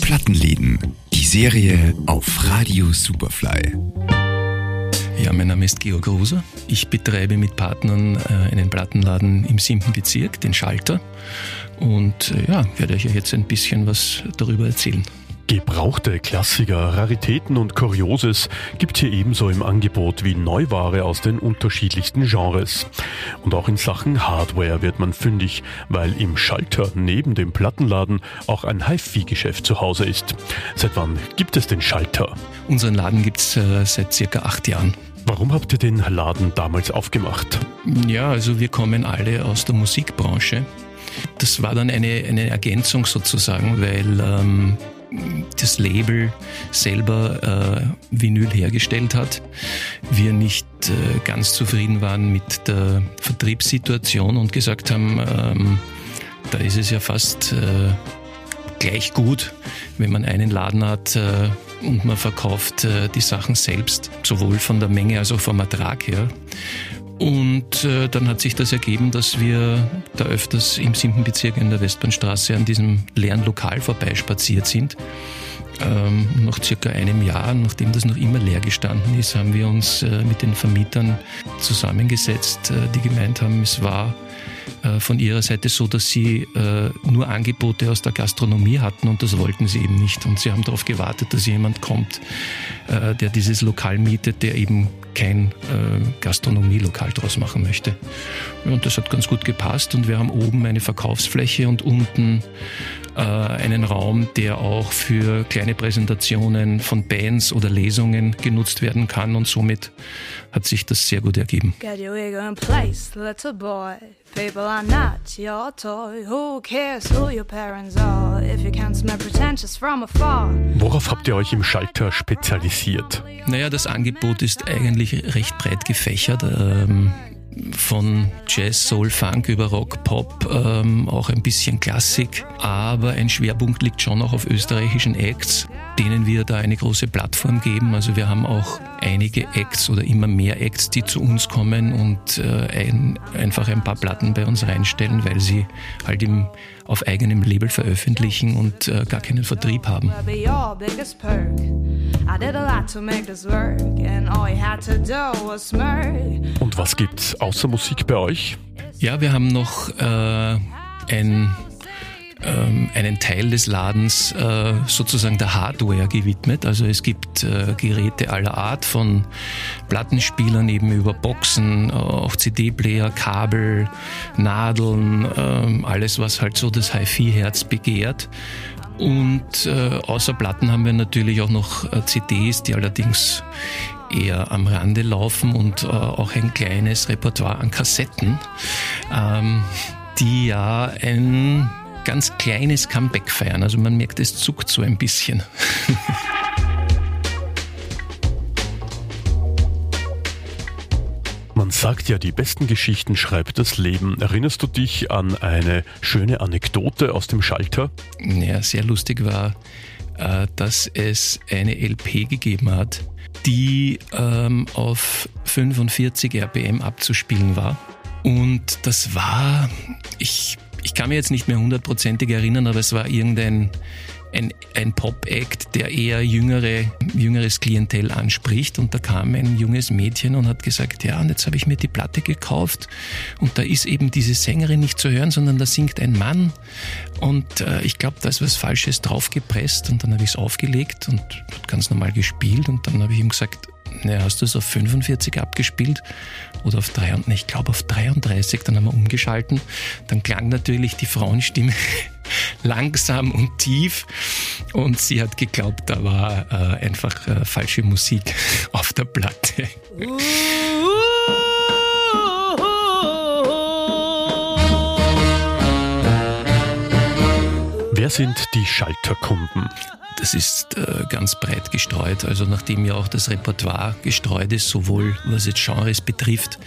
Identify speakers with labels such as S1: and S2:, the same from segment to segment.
S1: Plattenläden, die Serie auf Radio Superfly.
S2: Ja, mein Name ist Georg Roser. Ich betreibe mit Partnern äh, einen Plattenladen im siebten Bezirk, den Schalter. Und äh, ja, werde euch jetzt ein bisschen was darüber erzählen.
S3: Gebrauchte Klassiker, Raritäten und Kurioses gibt hier ebenso im Angebot wie Neuware aus den unterschiedlichsten Genres. Und auch in Sachen Hardware wird man fündig, weil im Schalter neben dem Plattenladen auch ein HiFi-Geschäft zu Hause ist. Seit wann gibt es den Schalter?
S2: Unseren Laden gibt es äh, seit circa acht Jahren.
S3: Warum habt ihr den Laden damals aufgemacht?
S2: Ja, also wir kommen alle aus der Musikbranche. Das war dann eine, eine Ergänzung sozusagen, weil ähm, das Label selber äh, Vinyl hergestellt hat, wir nicht äh, ganz zufrieden waren mit der Vertriebssituation und gesagt haben, ähm, da ist es ja fast äh, gleich gut, wenn man einen Laden hat äh, und man verkauft äh, die Sachen selbst, sowohl von der Menge als auch vom Ertrag her. Und äh, dann hat sich das ergeben, dass wir da öfters im siebten Bezirk in der Westbahnstraße an diesem leeren Lokal vorbeispaziert sind. Ähm, nach circa einem Jahr, nachdem das noch immer leer gestanden ist, haben wir uns äh, mit den Vermietern zusammengesetzt, äh, die gemeint haben, es war von ihrer Seite so, dass sie äh, nur Angebote aus der Gastronomie hatten und das wollten sie eben nicht. Und sie haben darauf gewartet, dass jemand kommt, äh, der dieses Lokal mietet, der eben kein Gastronomielokal draus machen möchte. Und das hat ganz gut gepasst und wir haben oben eine Verkaufsfläche und unten einen Raum, der auch für kleine Präsentationen von Bands oder Lesungen genutzt werden kann und somit hat sich das sehr gut ergeben. People are not your toy. Who cares who your parents are if you can't smell pretentious from afar?
S3: Worauf habt ihr euch im Schalter spezialisiert?
S2: Naja, das Angebot ist eigentlich recht breit gefächert. Ähm, von Jazz, Soul, Funk über Rock, Pop, ähm, auch ein bisschen Klassik. Aber ein Schwerpunkt liegt schon auch auf österreichischen Acts, denen wir da eine große Plattform geben. Also wir haben auch einige Acts oder immer mehr Acts, die zu uns kommen und äh, ein, einfach ein paar Platten bei uns reinstellen, weil sie halt im, auf eigenem Label veröffentlichen und äh, gar keinen Vertrieb haben.
S3: Und was gibt's außer Musik bei euch?
S2: Ja, wir haben noch äh, ein ähm, einen Teil des Ladens äh, sozusagen der Hardware gewidmet. Also es gibt äh, Geräte aller Art, von Plattenspielern eben über Boxen, auch CD-Player, Kabel, Nadeln, ähm, alles, was halt so das HiFi-Herz begehrt. Und äh, außer Platten haben wir natürlich auch noch äh, CDs, die allerdings eher am Rande laufen und äh, auch ein kleines Repertoire an Kassetten, ähm, die ja ein ganz kleines Comeback feiern. Also man merkt, es zuckt so ein bisschen.
S3: Man sagt ja, die besten Geschichten schreibt das Leben. Erinnerst du dich an eine schöne Anekdote aus dem Schalter?
S2: Ja, sehr lustig war, äh, dass es eine LP gegeben hat, die ähm, auf 45 RPM abzuspielen war. Und das war, ich ich kann mir jetzt nicht mehr hundertprozentig erinnern, aber es war irgendein ein, ein Pop-Act, der eher jüngere, jüngeres Klientel anspricht. Und da kam ein junges Mädchen und hat gesagt, ja, und jetzt habe ich mir die Platte gekauft und da ist eben diese Sängerin nicht zu hören, sondern da singt ein Mann. Und äh, ich glaube, da ist was Falsches draufgepresst und dann habe ich es aufgelegt und ganz normal gespielt und dann habe ich ihm gesagt, ja, hast du es auf 45 abgespielt oder auf 33? Ich glaube auf 33, dann haben wir umgeschalten. Dann klang natürlich die Frauenstimme langsam und tief und sie hat geglaubt, da war äh, einfach äh, falsche Musik auf der Platte.
S3: Wer sind die Schalterkunden?
S2: Das ist äh, ganz breit gestreut. Also nachdem ja auch das Repertoire gestreut ist, sowohl was jetzt Genres betrifft,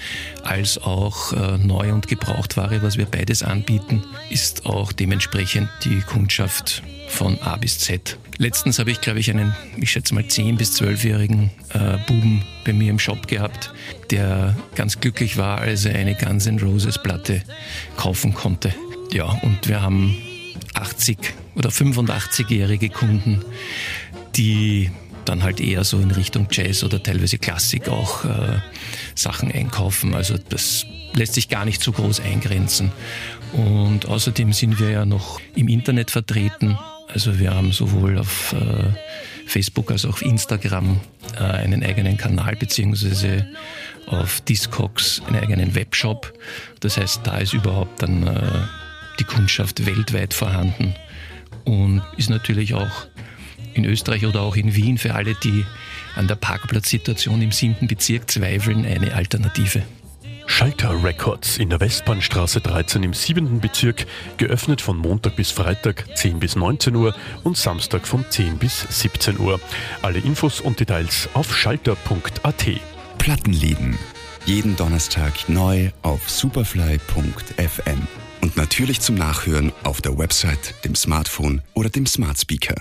S2: als auch äh, Neu- und Gebrauchtware, was wir beides anbieten, ist auch dementsprechend die Kundschaft von A bis Z. Letztens habe ich, glaube ich, einen, ich schätze mal, 10- bis 12-jährigen äh, Buben bei mir im Shop gehabt, der ganz glücklich war, als er eine Guns N' Roses Platte kaufen konnte. Ja, und wir haben 80 oder 85-jährige Kunden, die dann halt eher so in Richtung Jazz oder teilweise Klassik auch äh, Sachen einkaufen. Also das lässt sich gar nicht so groß eingrenzen. Und außerdem sind wir ja noch im Internet vertreten. Also wir haben sowohl auf äh, Facebook als auch auf Instagram äh, einen eigenen Kanal beziehungsweise auf Discogs einen eigenen Webshop. Das heißt, da ist überhaupt dann äh, die Kundschaft weltweit vorhanden und ist natürlich auch in Österreich oder auch in Wien für alle, die an der Parkplatzsituation im 7. Bezirk zweifeln, eine Alternative.
S3: Schalter Records in der Westbahnstraße 13 im 7. Bezirk, geöffnet von Montag bis Freitag 10 bis 19 Uhr und Samstag von 10 bis 17 Uhr. Alle Infos und Details auf schalter.at.
S1: Plattenlieden. Jeden Donnerstag neu auf superfly.fm. Und natürlich zum Nachhören auf der Website, dem Smartphone oder dem Smart Speaker.